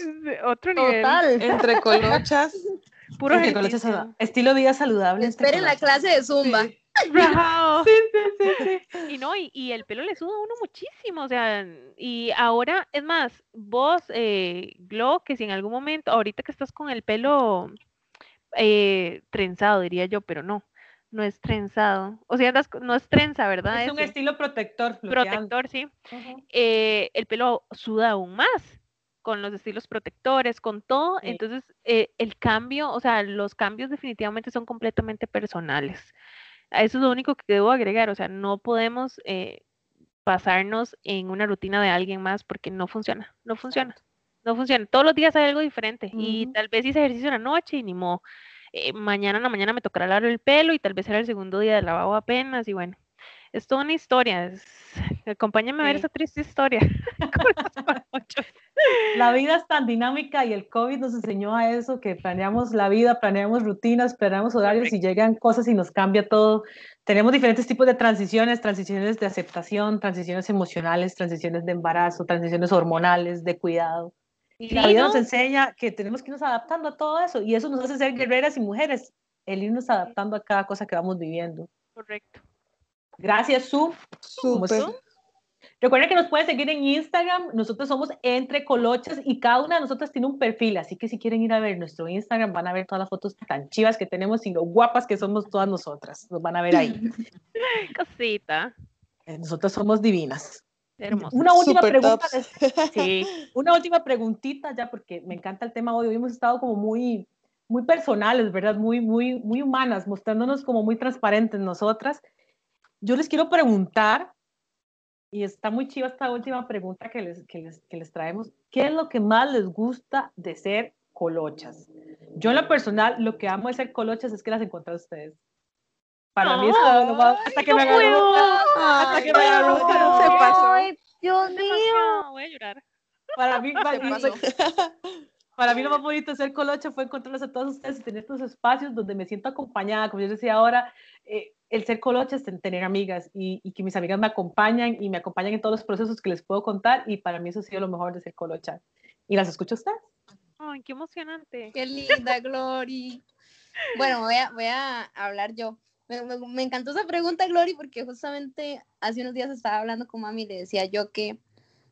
Otro nivel. Total. Entre colochas. Puro entre colochas, estilo vida saludable. Esperen la clase de Zumba. Sí. Sí, sí, sí, Y no, y, y, el pelo le suda a uno muchísimo, o sea, y ahora, es más, vos, eh, Glo, que si en algún momento, ahorita que estás con el pelo eh, trenzado, diría yo, pero no, no es trenzado. O sea, no es trenza, ¿verdad? Es un estilo protector. Protector, sí. Eh, el pelo suda aún más con los estilos protectores, con todo. Entonces, eh, el cambio, o sea, los cambios definitivamente son completamente personales. Eso es lo único que debo agregar. O sea, no podemos basarnos en una rutina de alguien más porque no funciona, no funciona no funciona. Todos los días hay algo diferente y tal vez hice ejercicio en la noche y ni modo. Eh, mañana en la mañana me tocará lavar el pelo y tal vez será el segundo día de lavado apenas y bueno, es toda una historia. Es... Acompáñame a ver esa triste historia. la vida es tan dinámica y el COVID nos enseñó a eso, que planeamos la vida, planeamos rutinas, planeamos horarios y llegan cosas y nos cambia todo. Tenemos diferentes tipos de transiciones, transiciones de aceptación, transiciones emocionales, transiciones de embarazo, transiciones hormonales, de cuidado. Y la vida nos enseña que tenemos que irnos adaptando a todo eso y eso nos hace ser guerreras y mujeres, el irnos adaptando a cada cosa que vamos viviendo. Correcto. Gracias, Su. Súper. Recuerden que nos pueden seguir en Instagram. Nosotros somos Entre Colochas y cada una de nosotras tiene un perfil. Así que si quieren ir a ver nuestro Instagram, van a ver todas las fotos tan chivas que tenemos y lo guapas que somos todas nosotras. Nos van a ver ahí. Cosita. Eh, nosotras somos divinas. Hermoso. Una última pregunta. Sí, una última preguntita ya, porque me encanta el tema hoy. Hoy hemos estado como muy, muy personales, ¿verdad? Muy, muy, muy humanas, mostrándonos como muy transparentes nosotras. Yo les quiero preguntar, y está muy chiva esta última pregunta que les, que les, que les traemos, ¿qué es lo que más les gusta de ser colochas? Yo en lo personal, lo que amo de ser colochas es que las encontré a ustedes. Para mí es lo más, hasta que me agarró. Hasta que me agarró. Se pasó. Ay, Dios mío. Voy a llorar. Para mí, para mí, para mí lo más bonito de ser colocha fue encontrarlos a todos ustedes y tener estos espacios donde me siento acompañada, como yo decía ahora, eh, el ser colocha es tener amigas y, y, que mis amigas me acompañan y me acompañan en todos los procesos que les puedo contar y para mí eso ha sido lo mejor de ser colocha. Y las escucho a ustedes. Ay, qué emocionante. Qué linda, Glory. Bueno, voy a, voy a hablar yo. Me, me, encantó esa pregunta, Glory, porque justamente hace unos días estaba hablando con mami y le decía yo que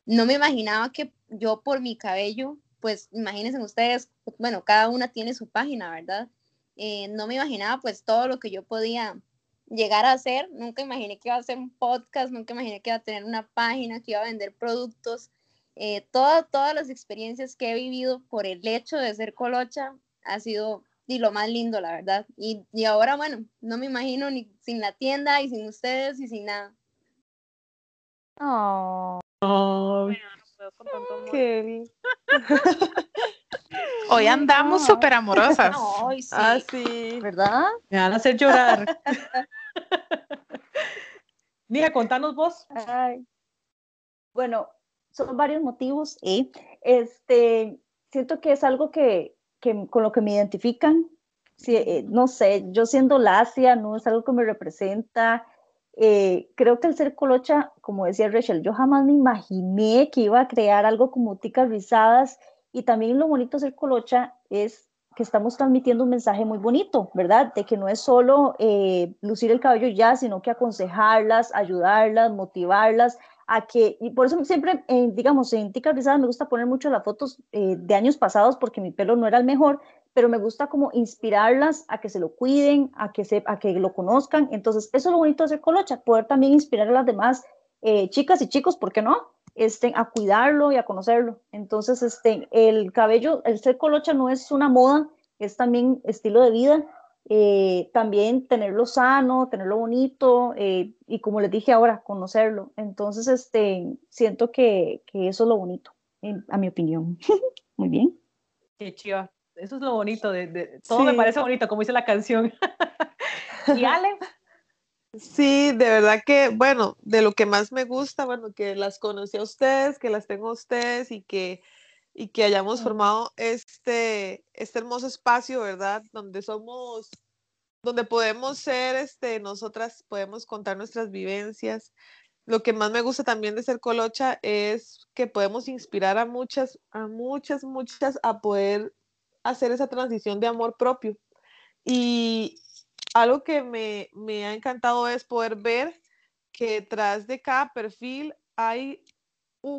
no me imaginaba que yo por mi cabello, pues imagínense ustedes, bueno, cada una tiene su página, ¿verdad? Eh, no me imaginaba pues todo lo que yo podía llegar a hacer, nunca imaginé que iba a hacer un podcast, nunca imaginé que iba a tener una página, que iba a vender productos, eh, todas, todas las experiencias que he vivido por el hecho de ser colocha ha sido y lo más lindo, la verdad. Y, y, ahora, bueno, no me imagino ni sin la tienda y sin ustedes y sin nada. Oh. oh. Bueno, no puedo Hoy andamos súper amorosas. Sí. Ah, sí. ¿Verdad? Me van a hacer llorar. Mija, contanos vos. Ay. Bueno, son varios motivos. ¿eh? Este, siento que es algo que, que, con lo que me identifican. Sí, eh, no sé, yo siendo lacia, no es algo que me representa. Eh, creo que el ser colocha, como decía Rachel, yo jamás me imaginé que iba a crear algo como ticas rizadas. Y también lo bonito de ser colocha es que estamos transmitiendo un mensaje muy bonito, ¿verdad? De que no es solo eh, lucir el cabello ya, sino que aconsejarlas, ayudarlas, motivarlas a que, y por eso siempre, digamos, en Tica Rizada me gusta poner mucho las fotos eh, de años pasados porque mi pelo no era el mejor, pero me gusta como inspirarlas a que se lo cuiden, a que, se, a que lo conozcan. Entonces, eso es lo bonito de hacer colocha, poder también inspirar a las demás eh, chicas y chicos, ¿por qué no? Este, a cuidarlo y a conocerlo. Entonces, este, el cabello, el ser colocha no es una moda, es también estilo de vida eh, también tenerlo sano, tenerlo bonito eh, y como les dije ahora, conocerlo. Entonces, este, siento que, que eso es lo bonito, a mi opinión. Muy bien. Qué chiva. Eso es lo bonito, de, todo me parece bonito, como dice la canción. ¿Y Ale? Sí, de verdad que, bueno, de lo que más me gusta, bueno, que las conocí a ustedes, que las tengo a ustedes y que, y que hayamos formado este, este hermoso espacio, ¿verdad? Donde somos, donde podemos ser, este, nosotras podemos contar nuestras vivencias. Lo que más me gusta también de ser colocha es que podemos inspirar a muchas, a muchas, muchas a poder hacer esa transición de amor propio. Y algo que me, me ha encantado es poder ver que detrás de cada perfil hay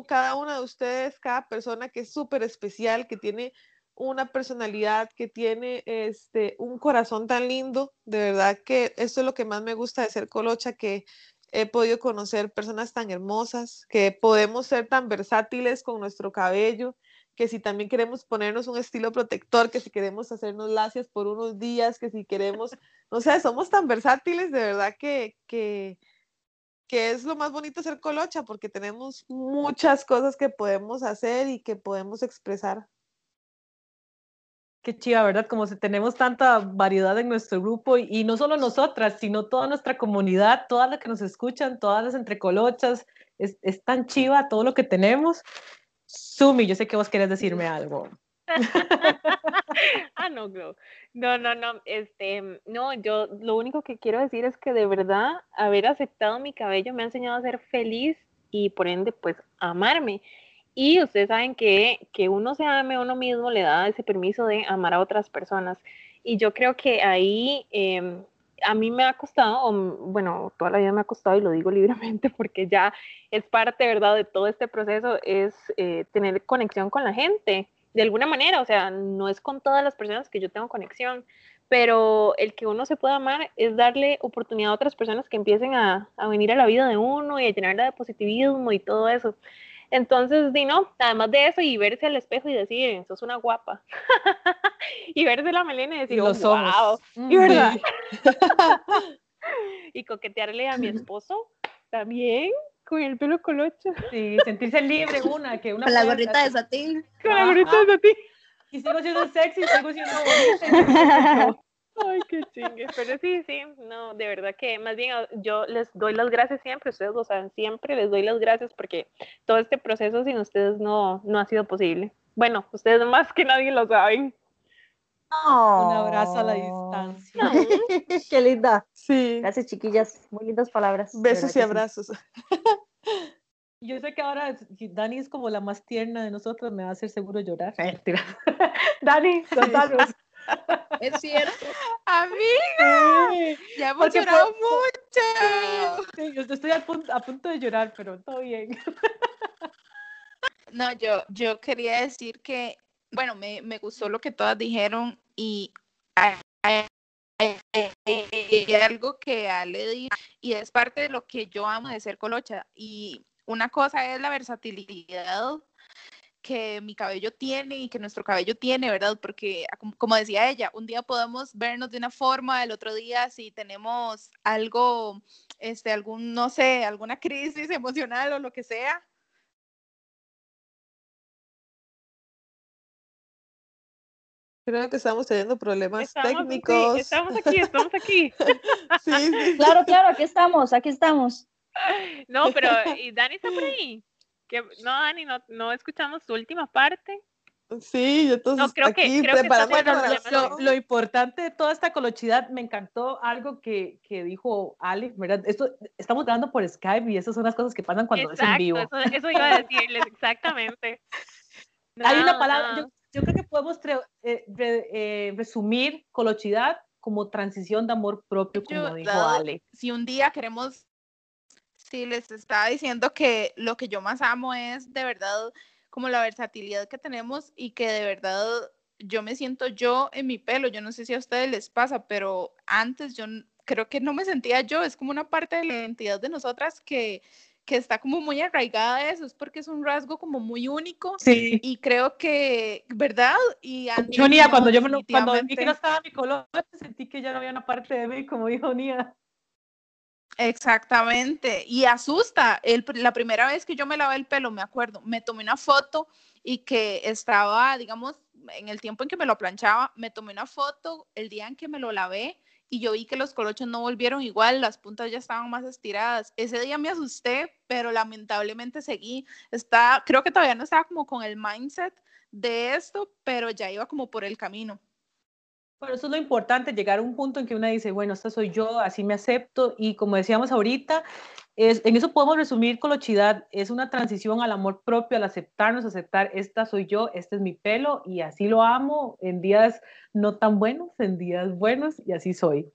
cada una de ustedes, cada persona que es súper especial, que tiene una personalidad, que tiene este, un corazón tan lindo. De verdad que esto es lo que más me gusta de ser colocha, que he podido conocer personas tan hermosas, que podemos ser tan versátiles con nuestro cabello, que si también queremos ponernos un estilo protector, que si queremos hacernos lacias por unos días, que si queremos, no sé, somos tan versátiles, de verdad que, que, que es lo más bonito ser colocha, porque tenemos muchas cosas que podemos hacer y que podemos expresar. Qué chiva, ¿verdad? Como si tenemos tanta variedad en nuestro grupo y, no solo nosotras, sino toda nuestra comunidad, todas las que nos escuchan, todas las entrecolochas, es, es tan chiva todo lo que tenemos. Sumi, yo sé que vos querés decirme algo. ah, no, no, no, no, no, este, no, yo lo único que quiero decir es que de verdad haber aceptado mi cabello me ha enseñado a ser feliz y por ende, pues, amarme. Y ustedes saben que, que uno se ame a uno mismo le da ese permiso de amar a otras personas. Y yo creo que ahí em, a mí me ha costado, bueno, toda la vida me ha costado y lo digo libremente porque ya es parte, ¿verdad?, de todo este proceso, es eh, tener conexión con la gente de alguna manera, o sea, no es con todas las personas que yo tengo conexión, pero el que uno se pueda amar es darle oportunidad a otras personas que empiecen a, a venir a la vida de uno y a llenarla de positivismo y todo eso. Entonces, di no, además de eso y verse al espejo y decir, sos una guapa. y verse la melena y decir, oh, wow, y verdad. y coquetearle a mi esposo también con el pelo colocho. Sí, sentirse libre una, que una con la gorrita de satín. Con la gorrita de satín. Y sigo siendo sexy, sigo siendo bonita. Ay, qué chingue. Pero sí, sí, no, de verdad que más bien yo les doy las gracias siempre, ustedes lo saben, siempre les doy las gracias porque todo este proceso sin ustedes no, no ha sido posible. Bueno, ustedes más que nadie lo saben. Un abrazo a la distancia. Qué linda. Sí. Gracias, chiquillas. Muy lindas palabras. Besos y abrazos. Yo sé que ahora Dani es como la más tierna de nosotros, me va a hacer seguro llorar. Dani, contanos. Es cierto. Amiga, ya hemos llorado mucho. yo estoy a punto, a punto de llorar, pero todo bien. No, yo, yo quería decir que, bueno, me, me gustó lo que todas dijeron y hay, algo que Ale dijo y es parte de lo que yo amo de ser colocha. Y una cosa es la versatilidad que mi cabello tiene y que nuestro cabello tiene, ¿verdad? Porque ah, como decía ella, un día podemos vernos de una forma, el otro día si tenemos algo, este, algún, no sé, alguna crisis emocional o lo que sea. Creo que estamos teniendo problemas técnicos. estamos aquí, estamos aquí. sí, sí. Claro, claro, aquí estamos, aquí estamos. No, pero ¿y Dani está por ahí? no, Dani, no, no escuchamos su última parte. Sí, entonces no, creo aquí que, creo bueno, lo, importante de toda esta colochidad, me encantó algo que, que dijo Ale, ¿verdad? Esto, estamos grabando por Skype y esas son las cosas que pasan cuando es en vivo. Eso, eso iba a decirles, exactamente. Hay una palabra, yo creo que podemos eh, eh, resumir colochidad como transición de amor propio, como dijo Ale. Si un día queremos, si les estaba diciendo que lo que yo más amo es de verdad como la versatilidad que tenemos y que de verdad yo me siento yo en mi pelo. Yo no sé si a ustedes les pasa, pero antes yo creo que no me sentía yo. Es como una parte de la identidad de nosotras que, que está como muy arraigada a eso. Es porque es un rasgo como muy único. Sí. Y creo que, ¿verdad? Y yo, Nia, cuando yo me, cuando vi que no estaba mi color, sentí que ya no había una parte de mí, como dijo Nia. Exactamente, y asusta. El, la primera vez que yo me lavé el pelo, me acuerdo, me tomé una foto y que estaba, digamos, en el tiempo en que me lo planchaba, me tomé una foto el día en que me lo lavé y yo vi que los colochos no volvieron igual, las puntas ya estaban más estiradas. Ese día me asusté, pero lamentablemente seguí. Está, creo que todavía no estaba como con el mindset de esto, pero ya iba como por el camino. Bueno, eso es lo importante, llegar a un punto en que uno dice, bueno, esta soy yo, así me acepto, y como decíamos ahorita, es, en eso podemos resumir colochidad, es una transición al amor propio, al aceptarnos, aceptar, esta soy yo, este es mi pelo, y así lo amo, en días no tan buenos, en días buenos, y así soy.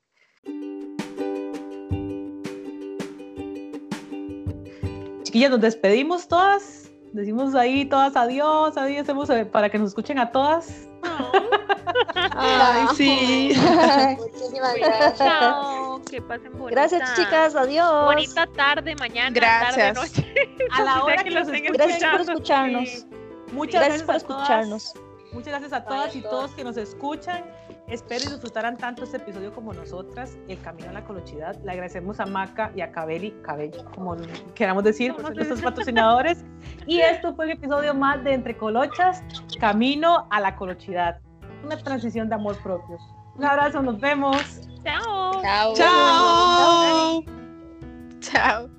Chiquillas, nos despedimos todas, decimos ahí todas adiós, adiós, hacemos eh, para que nos escuchen a todas. Ay, sí. Muchísimas gracias. Chao, que pasen bonita. Gracias, chicas. Adiós. Bonita tarde, mañana, Gracias. tarde, noche. A la hora que que los estén Gracias por escucharnos. Sí. Muchas Gracias por a todas. escucharnos. Muchas gracias a todas y todos que nos escuchan. Espero y disfrutaran tanto este episodio como nosotras, El Camino a la Colochidad. Le agradecemos a Maca y a Cabelli, Cabello, como queramos decir, por ser nuestros patrocinadores. Y esto fue el episodio más de Entre Colochas, Camino a la Colochidad. Una transición de amor propio. Un abrazo, nos vemos. Chao. Chao. Chao. Chao.